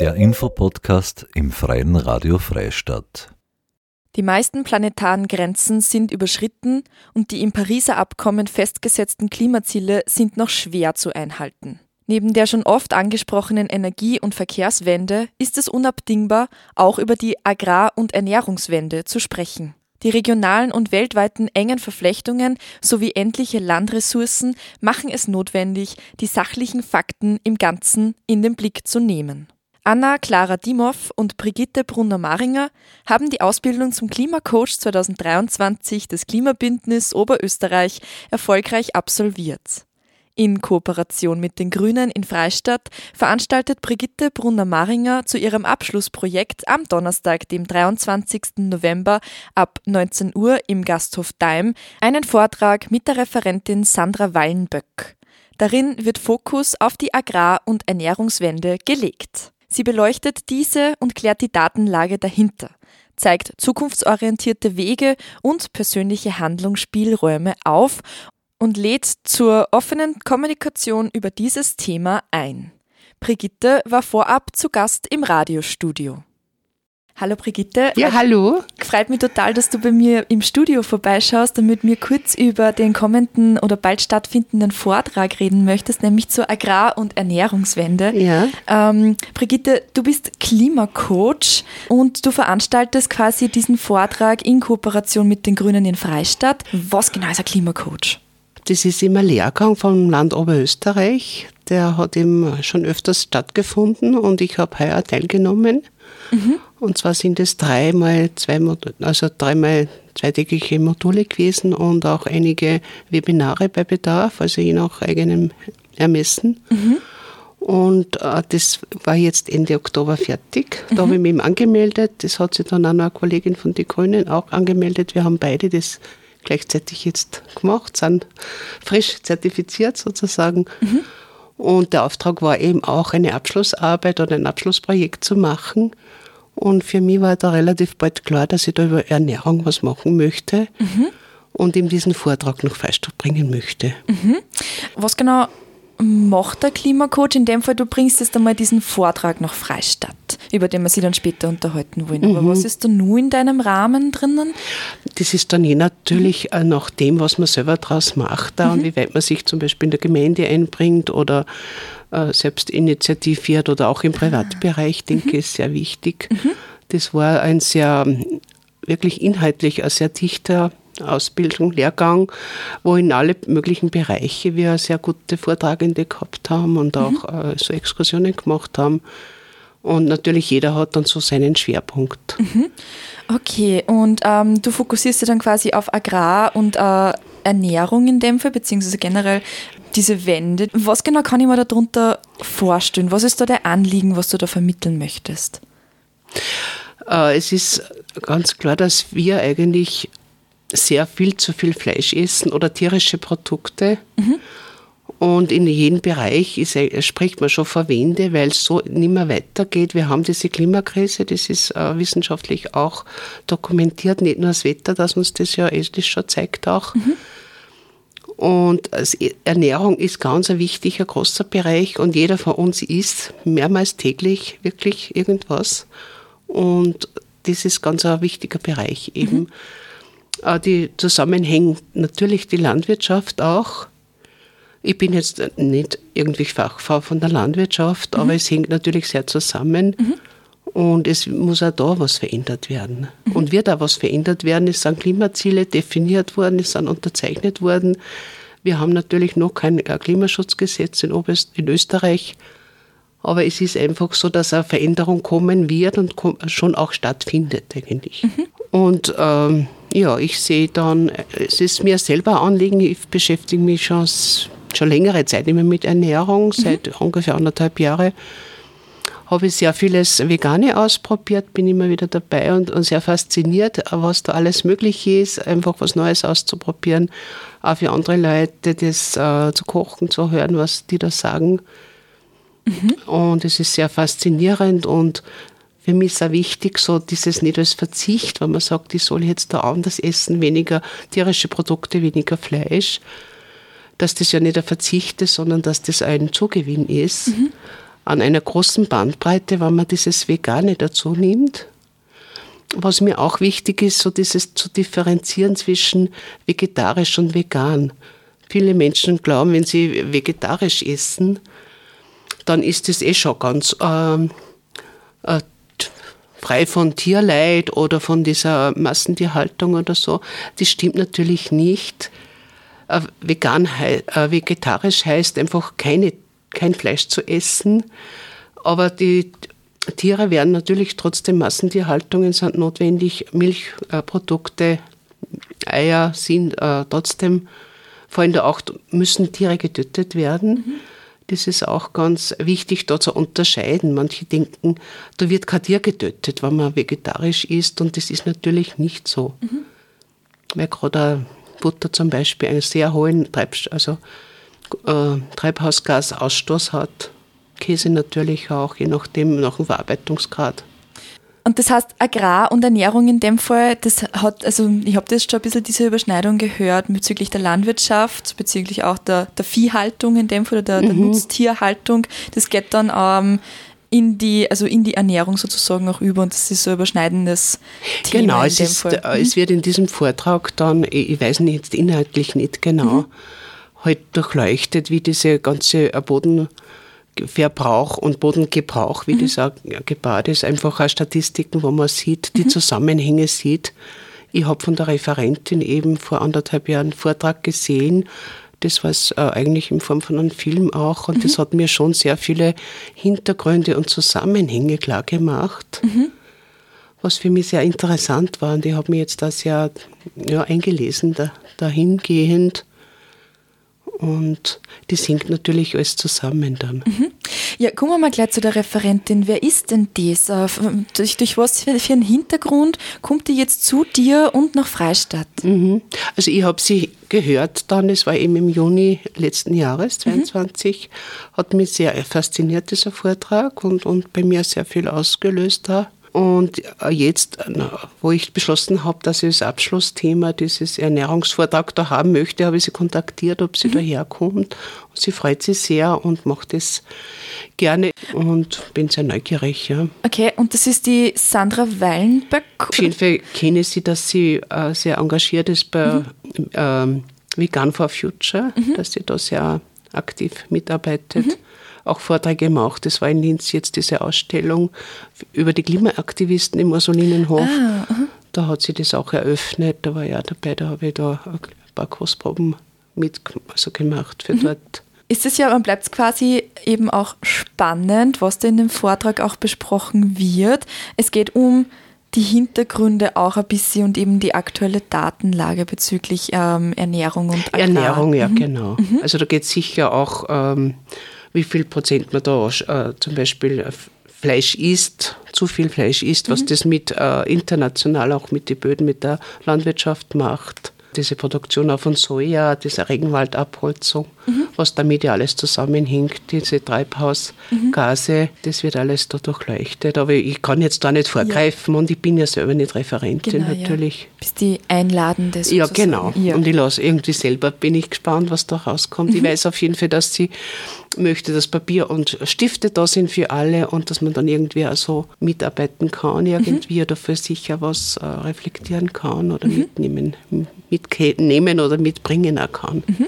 Der Infopodcast im Freien Radio Freistadt. Die meisten planetaren Grenzen sind überschritten und die im Pariser Abkommen festgesetzten Klimaziele sind noch schwer zu einhalten. Neben der schon oft angesprochenen Energie- und Verkehrswende ist es unabdingbar, auch über die Agrar- und Ernährungswende zu sprechen. Die regionalen und weltweiten engen Verflechtungen sowie endliche Landressourcen machen es notwendig, die sachlichen Fakten im Ganzen in den Blick zu nehmen. Anna Clara Dimov und Brigitte Brunner-Maringer haben die Ausbildung zum Klimacoach 2023 des Klimabündnis Oberösterreich erfolgreich absolviert. In Kooperation mit den Grünen in Freistadt veranstaltet Brigitte Brunner-Maringer zu ihrem Abschlussprojekt am Donnerstag, dem 23. November ab 19 Uhr im Gasthof Daim einen Vortrag mit der Referentin Sandra Wallenböck. Darin wird Fokus auf die Agrar- und Ernährungswende gelegt. Sie beleuchtet diese und klärt die Datenlage dahinter, zeigt zukunftsorientierte Wege und persönliche Handlungsspielräume auf und lädt zur offenen Kommunikation über dieses Thema ein. Brigitte war vorab zu Gast im Radiostudio. Hallo Brigitte. Ja, hallo. Freut mich total, dass du bei mir im Studio vorbeischaust und mit mir kurz über den kommenden oder bald stattfindenden Vortrag reden möchtest, nämlich zur Agrar- und Ernährungswende. Ja. Ähm, Brigitte, du bist Klimacoach und du veranstaltest quasi diesen Vortrag in Kooperation mit den Grünen in Freistadt. Was genau ist ein Klimacoach? Das ist immer Lehrgang vom Land Oberösterreich. Der hat eben schon öfters stattgefunden und ich habe heuer teilgenommen. Mhm. Und zwar sind es dreimal zwei, also dreimal zweitägige Module gewesen und auch einige Webinare bei Bedarf, also je nach eigenem Ermessen. Mhm. Und äh, das war jetzt Ende Oktober fertig. Da mhm. habe ich mich eben angemeldet. Das hat sich dann auch noch eine Kollegin von den Grünen auch angemeldet. Wir haben beide das gleichzeitig jetzt gemacht, sind frisch zertifiziert sozusagen. Mhm. Und der Auftrag war eben auch eine Abschlussarbeit oder ein Abschlussprojekt zu machen. Und für mich war da relativ bald klar, dass ich da über Ernährung was machen möchte mhm. und ihm diesen Vortrag Freistadt bringen möchte. Mhm. Was genau macht der Klimacoach? In dem Fall, du bringst jetzt einmal diesen Vortrag nach Freistadt, über den wir sich dann später unterhalten wollen. Aber mhm. was ist da nur in deinem Rahmen drinnen? Das ist dann je natürlich mhm. nach dem, was man selber daraus macht da mhm. und wie weit man sich zum Beispiel in der Gemeinde einbringt oder äh, selbst initiativiert oder auch im Privatbereich, denke ich, ist sehr wichtig. Mhm. Das war ein sehr, wirklich inhaltlich ein sehr dichter Ausbildung, Lehrgang, wo in alle möglichen Bereiche wir sehr gute Vortragende gehabt haben und auch mhm. so Exkursionen gemacht haben. Und natürlich jeder hat dann so seinen Schwerpunkt. Mhm. Okay, und ähm, du fokussierst dich dann quasi auf Agrar und äh, Ernährung in dem Fall, beziehungsweise generell diese Wende. Was genau kann ich mir darunter vorstellen? Was ist da der Anliegen, was du da vermitteln möchtest? Äh, es ist ganz klar, dass wir eigentlich sehr viel zu viel Fleisch essen oder tierische Produkte. Mhm. Und in jedem Bereich ist, spricht man schon von Wende, weil es so nicht mehr weitergeht. Wir haben diese Klimakrise, das ist äh, wissenschaftlich auch dokumentiert, nicht nur das Wetter, das uns das ja eh schon zeigt auch. Mhm. Und Ernährung ist ganz ein wichtiger, großer Bereich und jeder von uns isst mehrmals täglich wirklich irgendwas. Und das ist ganz ein wichtiger Bereich eben. Mhm. Äh, die zusammenhängen natürlich die Landwirtschaft auch. Ich bin jetzt nicht irgendwie Fachfrau von der Landwirtschaft, mhm. aber es hängt natürlich sehr zusammen. Mhm. Und es muss auch da was verändert werden. Mhm. Und wird auch was verändert werden. Es sind Klimaziele definiert worden, es sind unterzeichnet worden. Wir haben natürlich noch kein Klimaschutzgesetz in, Oberst in Österreich. Aber es ist einfach so, dass eine Veränderung kommen wird und schon auch stattfindet eigentlich. Mhm. Und ähm, ja, ich sehe dann, es ist mir selber ein Anliegen, ich beschäftige mich schon, schon längere Zeit immer mit Ernährung, mhm. seit ungefähr anderthalb Jahren. Habe ich sehr vieles Vegane ausprobiert, bin immer wieder dabei und, und sehr fasziniert, was da alles möglich ist, einfach was Neues auszuprobieren, auch für andere Leute das äh, zu kochen, zu hören, was die da sagen. Mhm. Und es ist sehr faszinierend und für mich ist auch wichtig, so dieses nicht als Verzicht, wenn man sagt, ich soll jetzt da anders essen, weniger tierische Produkte, weniger Fleisch, dass das ja nicht ein Verzicht ist, sondern dass das ein Zugewinn ist. Mhm. an einer großen Bandbreite, wenn man dieses Vegane dazu nimmt. Was mir auch wichtig ist, so dieses zu differenzieren zwischen vegetarisch und vegan. Viele Menschen glauben, wenn sie vegetarisch essen, dann ist es eh schon ganz ähm, äh, frei von Tierleid oder von dieser Massentierhaltung oder so. Das stimmt natürlich nicht. Äh, vegan, äh, vegetarisch heißt einfach keine, kein Fleisch zu essen, aber die Tiere werden natürlich trotzdem Massentierhaltungen sind notwendig, Milchprodukte, Eier sind äh, trotzdem, vor allem Acht müssen Tiere getötet werden. Mhm. Das ist auch ganz wichtig, da zu unterscheiden. Manche denken, da wird kein Tier getötet, wenn man vegetarisch isst, und das ist natürlich nicht so. Mhm. Weil gerade Butter zum Beispiel einen sehr hohen Treib also, äh, Treibhausgasausstoß hat. Käse natürlich auch, je nachdem, nach dem Verarbeitungsgrad. Und das heißt, Agrar und Ernährung in dem Fall, das hat, also ich habe das schon ein bisschen diese Überschneidung gehört bezüglich der Landwirtschaft, bezüglich auch der, der Viehhaltung in dem Fall, oder der, mhm. der Nutztierhaltung. Das geht dann ähm, in die, also in die Ernährung sozusagen auch über und das ist so ein überschneidendes Thema. Genau, es, ist. Äh, es wird in diesem Vortrag dann, ich weiß nicht, inhaltlich nicht genau, mhm. halt durchleuchtet, wie diese ganze Boden Verbrauch und Bodengebrauch, wie mhm. das auch gebaut ist, einfach auch Statistiken, wo man sieht, die mhm. Zusammenhänge sieht. Ich habe von der Referentin eben vor anderthalb Jahren einen Vortrag gesehen, das war es äh, eigentlich in Form von einem Film auch und mhm. das hat mir schon sehr viele Hintergründe und Zusammenhänge klar gemacht, mhm. was für mich sehr interessant war und ich habe mir jetzt da sehr ja, eingelesen da, dahingehend und das hängt natürlich alles zusammen dann. Mhm. Ja, kommen wir mal gleich zu der Referentin. Wer ist denn das? Durch, durch was für, einen Hintergrund kommt die jetzt zu dir und nach Freistadt? Mhm. Also ich habe sie gehört dann, es war eben im Juni letzten Jahres, 22, mhm. hat mich sehr fasziniert, dieser Vortrag und, und bei mir sehr viel ausgelöst da. Und äh, jetzt, äh, wo ich beschlossen habe, dass ich das Abschlussthema dieses Ernährungsvortrag da haben möchte, habe ich sie kontaktiert, ob sie mhm. daherkommt. Sie freut sich sehr und macht es gerne und bin sehr neugierig. Ja. Okay, und das ist die Sandra Weilenböck? Auf jeden Fall kenne ich sie, dass sie äh, sehr engagiert ist bei mhm. ähm, Vegan for Future, mhm. dass sie da sehr aktiv mitarbeitet. Mhm auch Vorträge gemacht. Das war in Linz jetzt diese Ausstellung über die Klimaaktivisten im Ursulinenhof. Ah, da hat sie das auch eröffnet. Da war ja dabei, da habe ich da ein paar Kostproben mit also gemacht für mhm. dort. Ist es ja, man bleibt quasi eben auch spannend, was da in dem Vortrag auch besprochen wird. Es geht um die Hintergründe auch ein bisschen und eben die aktuelle Datenlage bezüglich ähm, Ernährung und Agrar. Ernährung, ja, mhm. genau. Mhm. Also da geht es sicher auch ähm, wie viel Prozent man da äh, zum Beispiel Fleisch isst, zu viel Fleisch isst, was mhm. das mit äh, international auch mit den Böden, mit der Landwirtschaft macht diese Produktion auch von Soja, diese Regenwaldabholzung, mhm. was damit ja alles zusammenhängt, diese Treibhausgase, mhm. das wird alles da durchleuchtet. Aber ich kann jetzt da nicht vorgreifen ja. und ich bin ja selber nicht Referentin genau, natürlich. Ja. Bist die Einladende sozusagen. Ja, genau. Ja. Und ich lasse irgendwie selber, bin ich gespannt, was da rauskommt. Mhm. Ich weiß auf jeden Fall, dass sie möchte, dass Papier und Stifte da sind für alle und dass man dann irgendwie also mitarbeiten kann, irgendwie mhm. oder für sich ja was äh, reflektieren kann oder mhm. mitnehmen, mitnehmen oder mitbringen auch kann. Mhm.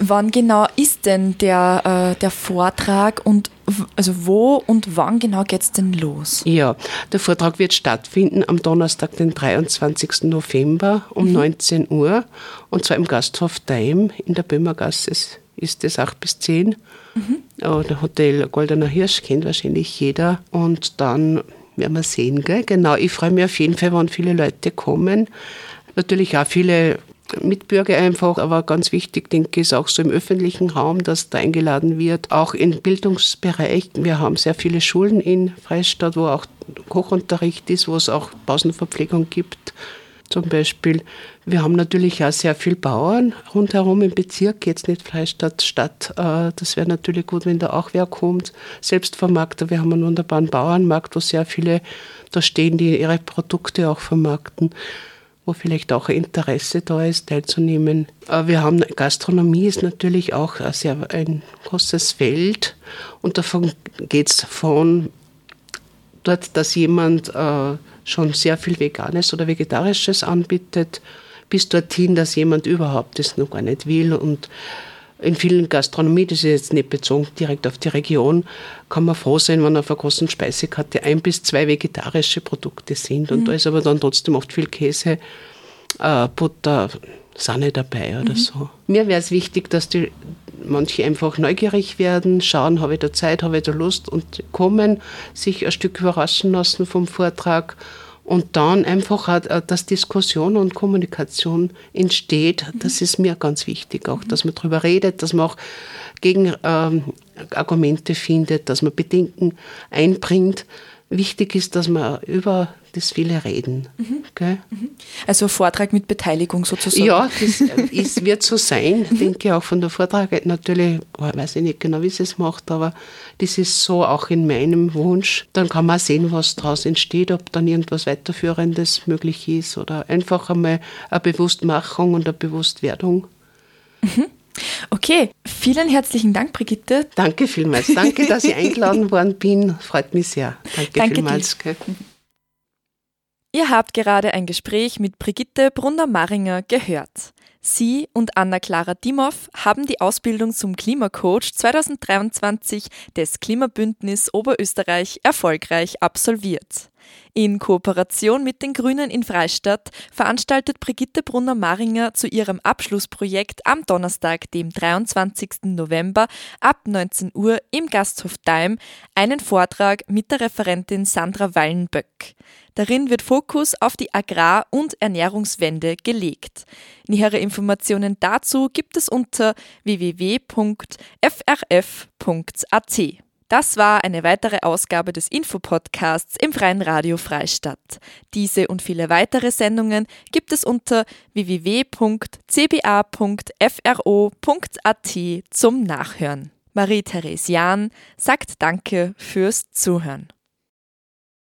Wann genau ist denn der, äh, der Vortrag und also wo und wann genau geht es denn los? Ja, der Vortrag wird stattfinden am Donnerstag, den 23. November um mhm. 19 Uhr und zwar im Gasthof Daim in der Böhmergasse ist es 8 bis 10. Mhm. Der Hotel Goldener Hirsch kennt wahrscheinlich jeder und dann werden wir sehen. Gell? Genau, ich freue mich auf jeden Fall, wenn viele Leute kommen. Natürlich auch viele Mitbürger einfach, aber ganz wichtig, denke ich, ist auch so im öffentlichen Raum, dass da eingeladen wird. Auch im Bildungsbereich. Wir haben sehr viele Schulen in Freistadt, wo auch Kochunterricht ist, wo es auch Pausenverpflegung gibt. Zum Beispiel, wir haben natürlich auch sehr viele Bauern rundherum im Bezirk, jetzt nicht Freistadt, Stadt. Äh, das wäre natürlich gut, wenn da auch wer kommt. Selbstvermarkter, wir haben einen wunderbaren Bauernmarkt, wo sehr viele da stehen, die ihre Produkte auch vermarkten. Wo vielleicht auch Interesse da ist, teilzunehmen. Aber wir haben Gastronomie ist natürlich auch ein sehr ein großes Feld und davon geht es von dort, dass jemand äh, schon sehr viel Veganes oder Vegetarisches anbietet, bis dorthin, dass jemand überhaupt das noch gar nicht will und in vielen Gastronomie, das ist jetzt nicht bezogen direkt auf die Region, kann man froh sein, wenn auf einer großen Speisekarte ein bis zwei vegetarische Produkte sind. Und mhm. da ist aber dann trotzdem oft viel Käse, äh, Butter, Sahne dabei oder mhm. so. Mir wäre es wichtig, dass die manche einfach neugierig werden, schauen, habe ich da Zeit, habe ich da Lust und kommen, sich ein Stück überraschen lassen vom Vortrag und dann einfach, äh, dass Diskussion und Kommunikation entsteht, das ist mir ganz wichtig, auch dass man darüber redet, dass man auch Gegenargumente ähm, findet, dass man Bedenken einbringt. Wichtig ist, dass man über das viele reden. Mhm. Mhm. Also Vortrag mit Beteiligung sozusagen. Ja, das ist, wird so sein, mhm. denke ich auch von der Vortrag. Natürlich, weiß ich nicht genau, wie sie es macht, aber das ist so auch in meinem Wunsch. Dann kann man sehen, was daraus entsteht, ob dann irgendwas Weiterführendes möglich ist oder einfach einmal eine Bewusstmachung und eine Bewusstwerdung. Mhm. Okay, vielen herzlichen Dank, Brigitte. Danke vielmals. Danke, dass ich eingeladen worden bin. Freut mich sehr. Danke, Danke vielmals. Dir. Ihr habt gerade ein Gespräch mit Brigitte Brunner-Maringer gehört. Sie und Anna-Clara Dimov haben die Ausbildung zum Klimacoach 2023 des Klimabündnis Oberösterreich erfolgreich absolviert. In Kooperation mit den Grünen in Freistadt veranstaltet Brigitte Brunner-Maringer zu ihrem Abschlussprojekt am Donnerstag, dem 23. November ab 19 Uhr im Gasthof Daim einen Vortrag mit der Referentin Sandra Wallenböck. Darin wird Fokus auf die Agrar- und Ernährungswende gelegt. Nähere Informationen dazu gibt es unter www.frf.at. Das war eine weitere Ausgabe des Infopodcasts im Freien Radio Freistadt. Diese und viele weitere Sendungen gibt es unter www.cba.fro.at zum Nachhören. Marie-Therese Jahn sagt Danke fürs Zuhören.